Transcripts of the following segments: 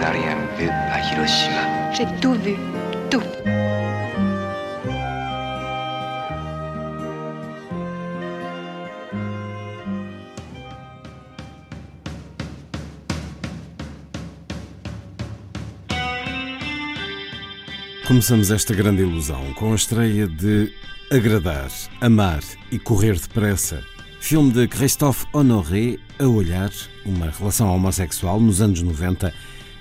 N'as rien vu à Hiroshima. J'ai tout vu. Tout. Começamos esta grande ilusão com a estreia de Agradar, Amar e Correr Depressa, filme de Christophe Honoré a olhar uma relação homossexual nos anos 90,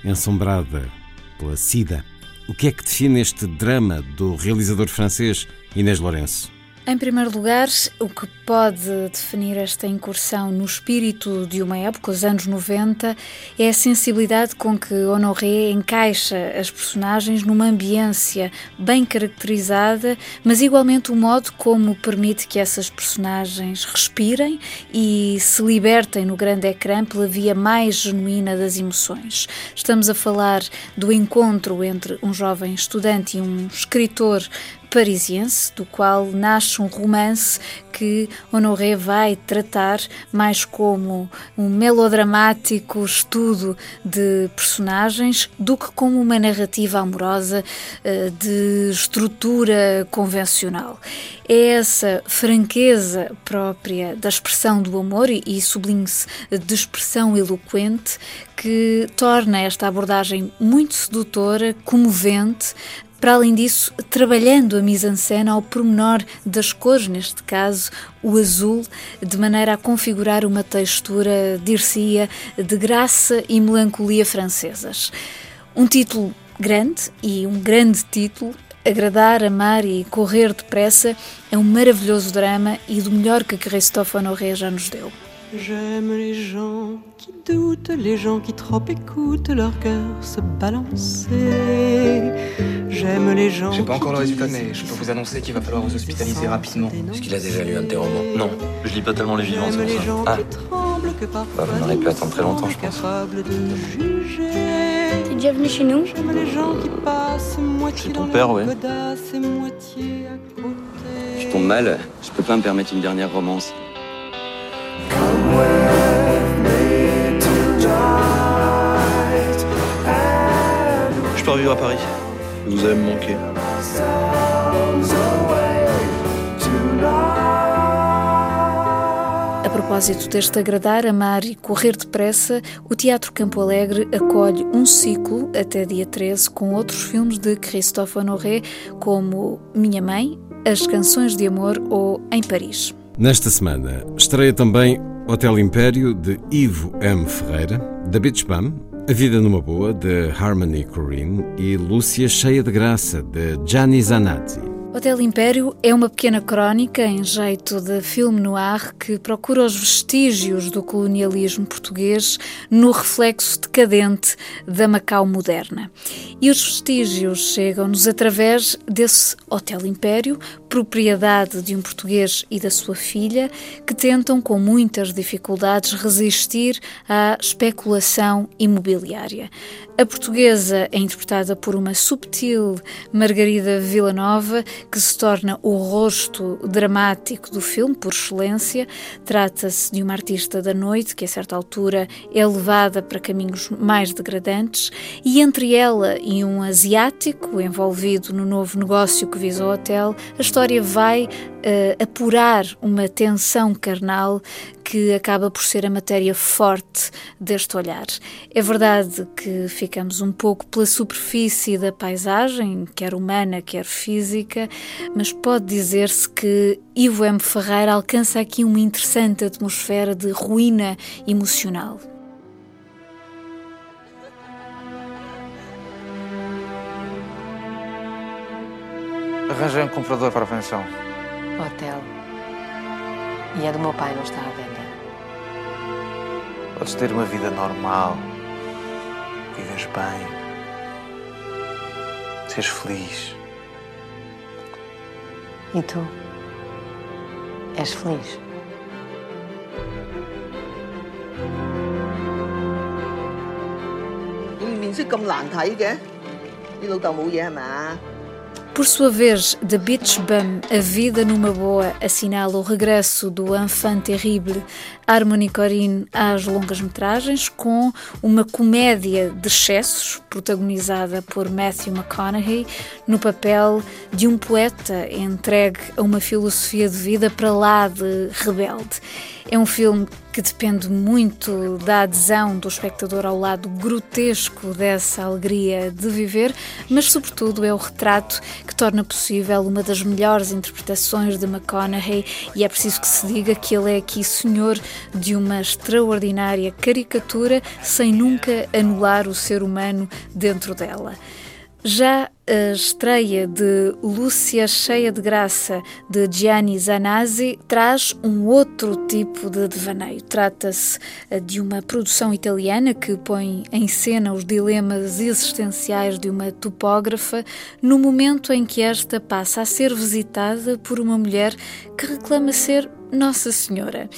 ensombrada pela SIDA. O que é que define este drama do realizador francês Inês Lourenço? Em primeiro lugar, o que pode definir esta incursão no espírito de uma época, os anos 90, é a sensibilidade com que Honoré encaixa as personagens numa ambiência bem caracterizada, mas igualmente o modo como permite que essas personagens respirem e se libertem no grande ecrã pela via mais genuína das emoções. Estamos a falar do encontro entre um jovem estudante e um escritor parisiense, do qual nasce um romance que Honoré vai tratar mais como um melodramático estudo de personagens do que como uma narrativa amorosa eh, de estrutura convencional. É essa franqueza própria da expressão do amor e sublinhe-se de expressão eloquente que torna esta abordagem muito sedutora, comovente, para além disso, trabalhando a mise-en-scène ao pormenor das cores, neste caso o azul, de maneira a configurar uma textura, dir-se-ia, de graça e melancolia francesas. Um título grande e um grande título, Agradar, Amar e Correr Depressa, é um maravilhoso drama e do melhor que Christophe Honoré já nos deu. J'aime les gens qui doutent, les gens qui trop écoutent leur cœur se balancer. J'aime les gens. J'ai pas encore le résultat, mais je peux vous annoncer qu'il va falloir vous hospitaliser rapidement. Est-ce qu'il a déjà lu un de tes romans? Non, je lis pas tellement les vivants, c'est J'aime pour les ça. gens Ah. qui tremblent, que parfois Bah, vous n'aurez plus à attendre très longtemps, je pense. Capable de juger. T'es déjà venu chez nous? J'aime les gens qui passent moitié ton dans père, ouais. godasse et moitié à côté. Je tombe mal, je peux pas me permettre une dernière romance. Je pars vivre à Paris. Vous allez me manquer. A propósito deste agradar, amar e correr depressa, o Teatro Campo Alegre acolhe um ciclo até dia 13 com outros filmes de Christophe Honoré, como Minha Mãe, As Canções de Amor ou Em Paris. Nesta semana estreia também Hotel Império de Ivo M. Ferreira, da Beach Bum, A Vida numa Boa de Harmony Corrine e Lúcia Cheia de Graça de Gianni Zanatti. Hotel Império é uma pequena crónica em jeito de filme noir que procura os vestígios do colonialismo português no reflexo decadente da Macau moderna. E os vestígios chegam-nos através desse Hotel Império, propriedade de um português e da sua filha, que tentam com muitas dificuldades resistir à especulação imobiliária. A portuguesa é interpretada por uma subtil Margarida Villanova, que se torna o rosto dramático do filme por excelência. Trata-se de uma artista da noite que, a certa altura, é levada para caminhos mais degradantes, e entre ela e um asiático envolvido no novo negócio que visa o hotel, a história vai uh, apurar uma tensão carnal que acaba por ser a matéria forte deste olhar. É verdade que ficamos um pouco pela superfície da paisagem, quer humana, quer física, mas pode dizer-se que Ivo M. Ferreira alcança aqui uma interessante atmosfera de ruína emocional. Arranjei um comprador para a pensão. Hotel. E a do meu pai não está à venda. Podes ter uma vida normal, vives bem, seres feliz. E tu? És feliz? Por sua vez, The Beach Bum, A Vida numa Boa, assinala o regresso do enfant terrible Harmony Corrine às longas-metragens, com uma comédia de excessos, protagonizada por Matthew McConaughey, no papel de um poeta entregue a uma filosofia de vida para lá de rebelde. É um filme que depende muito da adesão do espectador ao lado grotesco dessa alegria de viver, mas, sobretudo, é o retrato que torna possível uma das melhores interpretações de McConaughey, e é preciso que se diga que ele é aqui senhor de uma extraordinária caricatura sem nunca anular o ser humano dentro dela. Já a estreia de Lúcia Cheia de Graça, de Gianni Zanazzi, traz um outro tipo de devaneio. Trata-se eh, de uma produção italiana que põe em cena os dilemas existenciais de uma topógrafa no momento em que esta passa a ser visitada por uma mulher que reclama ser nossa Senhora.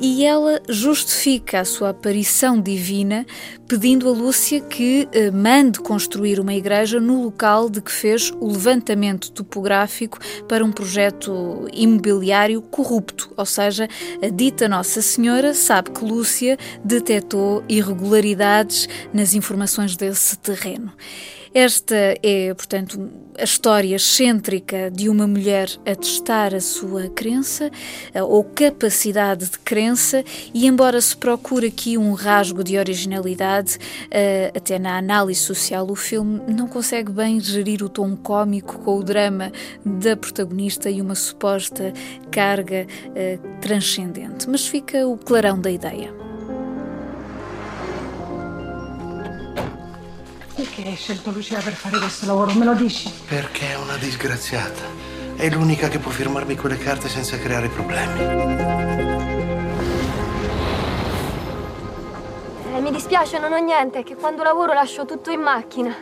E ela justifica a sua aparição divina pedindo a Lúcia que eh, mande construir uma igreja no local de que fez o levantamento topográfico para um projeto imobiliário corrupto. Ou seja, a dita Nossa Senhora sabe que Lúcia detectou irregularidades nas informações desse terreno. Esta é, portanto, a história excêntrica de uma mulher a testar a sua crença ou capacidade de crença, e embora se procure aqui um rasgo de originalidade, eh, até na análise social, o filme não consegue bem gerir o tom cômico com o drama da protagonista e uma suposta carga eh, transcendente. Mas fica o clarão da ideia. Perché hai scelto Lucia per fare questo lavoro? Me lo dici? Perché è una disgraziata. È l'unica che può firmarmi quelle carte senza creare problemi. Eh, mi dispiace, non ho niente, è che quando lavoro lascio tutto in macchina.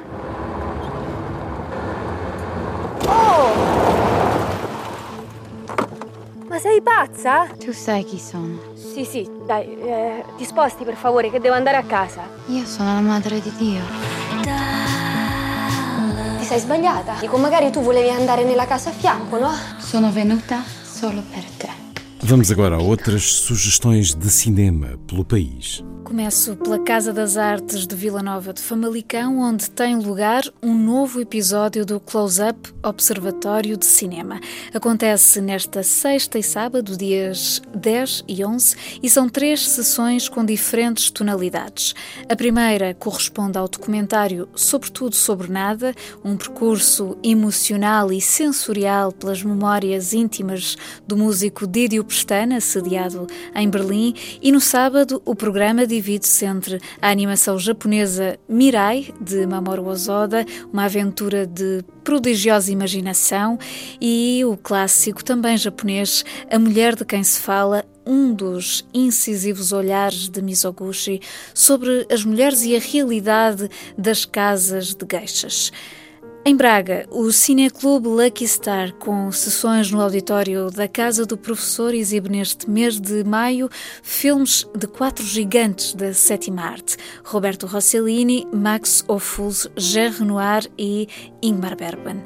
Oh! Ma sei pazza? Tu sai chi sono. Sì, sì, dai, eh, ti sposti per favore, che devo andare a casa. Io sono la madre di Dio. Sei sbagliata. Dico, magari tu volevi andare nella casa a fianco, no? Sono venuta solo per te. Vamos agora a outras sugestões de cinema pelo país. Começo pela Casa das Artes de Vila Nova de Famalicão, onde tem lugar um novo episódio do Close-Up Observatório de Cinema. Acontece nesta sexta e sábado, dias 10 e 11, e são três sessões com diferentes tonalidades. A primeira corresponde ao documentário Sobretudo Sobre Nada, um percurso emocional e sensorial pelas memórias íntimas do músico Didio Pestana, sediado em Berlim, e no sábado o programa divide-se entre a animação japonesa Mirai, de Mamoru Osoda, uma aventura de prodigiosa imaginação, e o clássico também japonês A Mulher de Quem Se Fala, um dos incisivos olhares de Mizoguchi sobre as mulheres e a realidade das casas de geixas. Em Braga, o Cineclube Lucky Star, com sessões no auditório da Casa do Professor, exibe neste mês de maio filmes de quatro gigantes da sétima arte: Roberto Rossellini, Max Ophuls, Jean Renoir e Ingmar Bergman.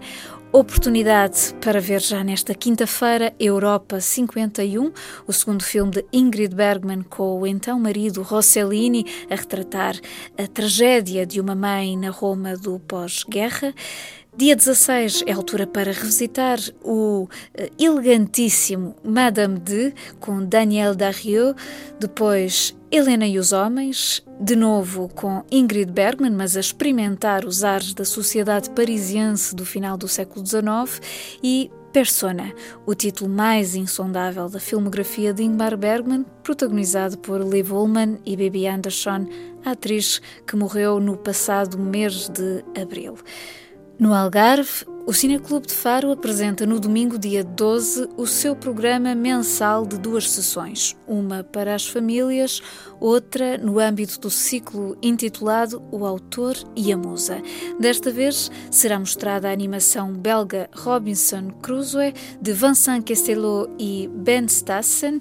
Oportunidade para ver já nesta quinta-feira Europa 51, o segundo filme de Ingrid Bergman com o então marido Rossellini a retratar a tragédia de uma mãe na Roma do pós-guerra. Dia 16 é a altura para revisitar o eh, elegantíssimo Madame de, com Daniel Darrieux, depois Helena e os Homens, de novo com Ingrid Bergman, mas a experimentar os ares da sociedade parisiense do final do século XIX, e Persona, o título mais insondável da filmografia de Ingmar Bergman, protagonizado por Liv Ullmann e Bibi Andersson, a atriz que morreu no passado mês de abril. No Algarve, O Cineclube de Faro apresenta no domingo, dia 12, o seu programa mensal de duas sessões, uma para as famílias, outra no âmbito do ciclo intitulado O Autor e a Musa. Desta vez será mostrada a animação belga Robinson Crusoe, de Vincent Castelot e Ben Stassen,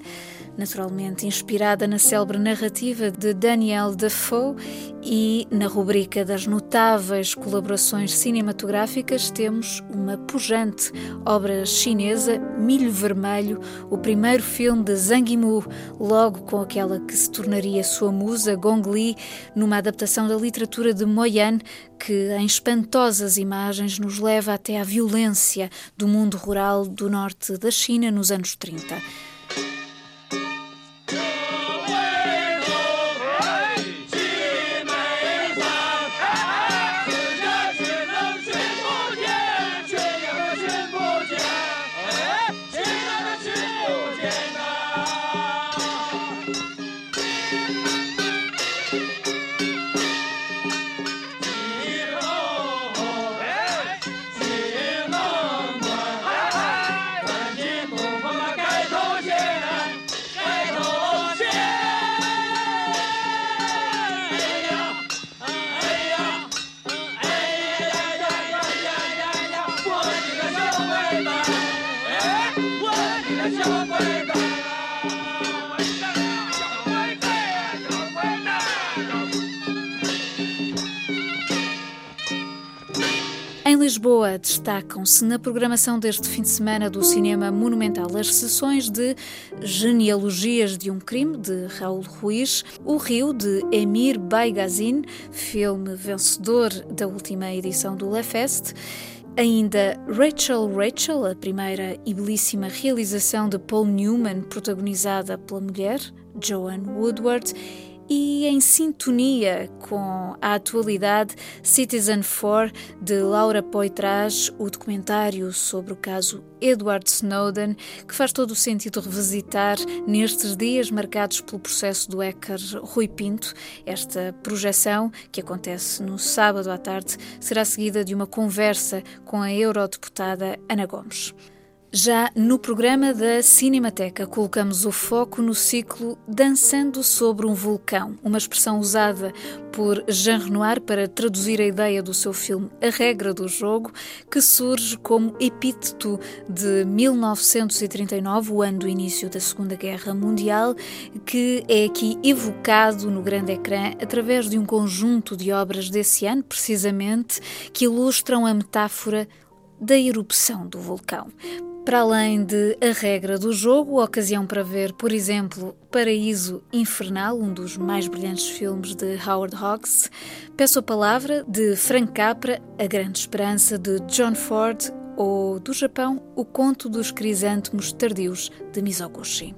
naturalmente inspirada na célebre narrativa de Daniel Defoe e na rubrica das notáveis colaborações cinematográficas temos uma pujante obra chinesa, Milho Vermelho, o primeiro filme de Zhang Yimou, logo com aquela que se tornaria sua musa, Gong Li, numa adaptação da literatura de Mo Yan, que em espantosas imagens nos leva até à violência do mundo rural do norte da China nos anos 30. Lisboa destacam-se na programação deste fim de semana do Cinema Monumental as sessões de Genealogias de um Crime, de Raul Ruiz, O Rio, de Emir Baigazin, filme vencedor da última edição do Le Fest, Ainda Rachel Rachel, a primeira e belíssima realização de Paul Newman, protagonizada pela mulher, Joan Woodward, e em sintonia com a atualidade, Citizen 4 de Laura Poitras, o documentário sobre o caso Edward Snowden, que faz todo o sentido revisitar nestes dias marcados pelo processo do hacker Rui Pinto. Esta projeção, que acontece no sábado à tarde, será seguida de uma conversa com a eurodeputada Ana Gomes. Já no programa da Cinemateca, colocamos o foco no ciclo Dançando sobre um Vulcão, uma expressão usada por Jean Renoir para traduzir a ideia do seu filme A Regra do Jogo, que surge como epíteto de 1939, o ano do início da Segunda Guerra Mundial, que é aqui evocado no grande ecrã através de um conjunto de obras desse ano, precisamente, que ilustram a metáfora da erupção do vulcão. Para além de A Regra do Jogo, ocasião para ver, por exemplo, Paraíso Infernal, um dos mais brilhantes filmes de Howard Hawks, peço a palavra de Frank Capra, A Grande Esperança de John Ford ou, do Japão, O Conto dos Crisântemos Tardios de Mizoguchi.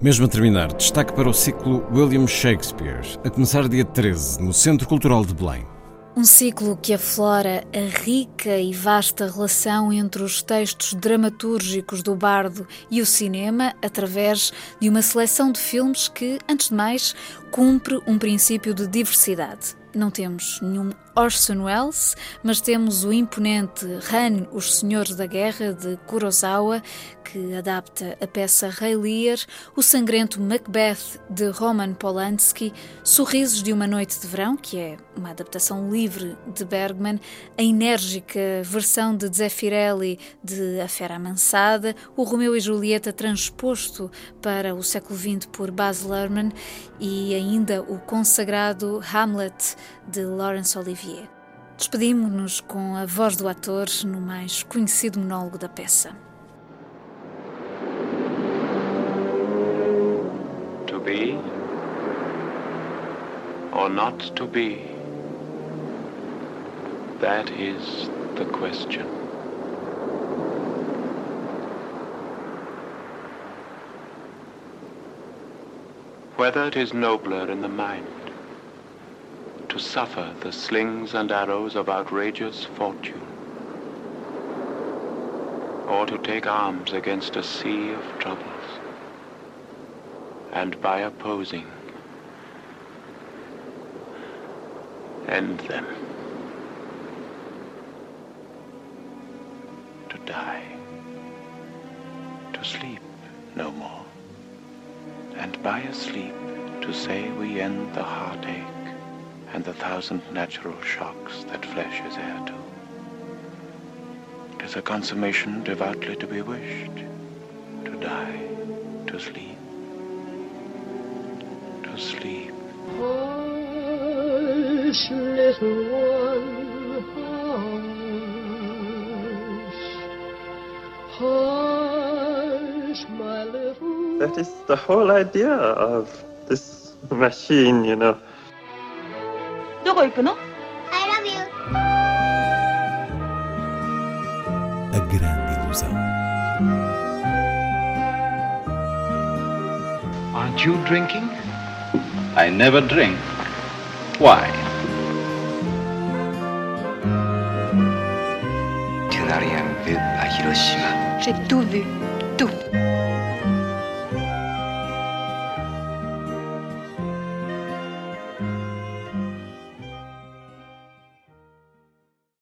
Mesmo a terminar, destaque para o ciclo William Shakespeare, a começar dia 13, no Centro Cultural de Belém. Um ciclo que aflora a rica e vasta relação entre os textos dramatúrgicos do bardo e o cinema através de uma seleção de filmes que, antes de mais, cumpre um princípio de diversidade. Não temos nenhum Orson Welles, mas temos o imponente Han, Os Senhores da Guerra, de Kurosawa, que adapta a peça Rei Lear, o sangrento Macbeth, de Roman Polanski, Sorrisos de uma Noite de Verão, que é uma adaptação livre de Bergman, a enérgica versão de Zeffirelli de A Fera Amansada, o Romeu e Julieta transposto para o século XX por Baz Luhrmann e ainda o consagrado Hamlet de Laurence Olivier. Despedimos-nos com a voz do ator no mais conhecido monólogo da peça. To be or not to be? That is the question. Whether it is nobler in the mind to suffer the slings and arrows of outrageous fortune, or to take arms against a sea of troubles, and by opposing, end them. To die, to sleep no more, and by a sleep to say we end the heartache and the thousand natural shocks that flesh is heir to. Is a consummation devoutly to be wished, to die, to sleep, to sleep. Hush, little one, hush, hush, my little. That is the whole idea of this machine, you know. வைக்கணும் Aren't you drinking? I never drink. Why? Je n'ai rien vu à Hiroshima. J'ai tout vu, tout.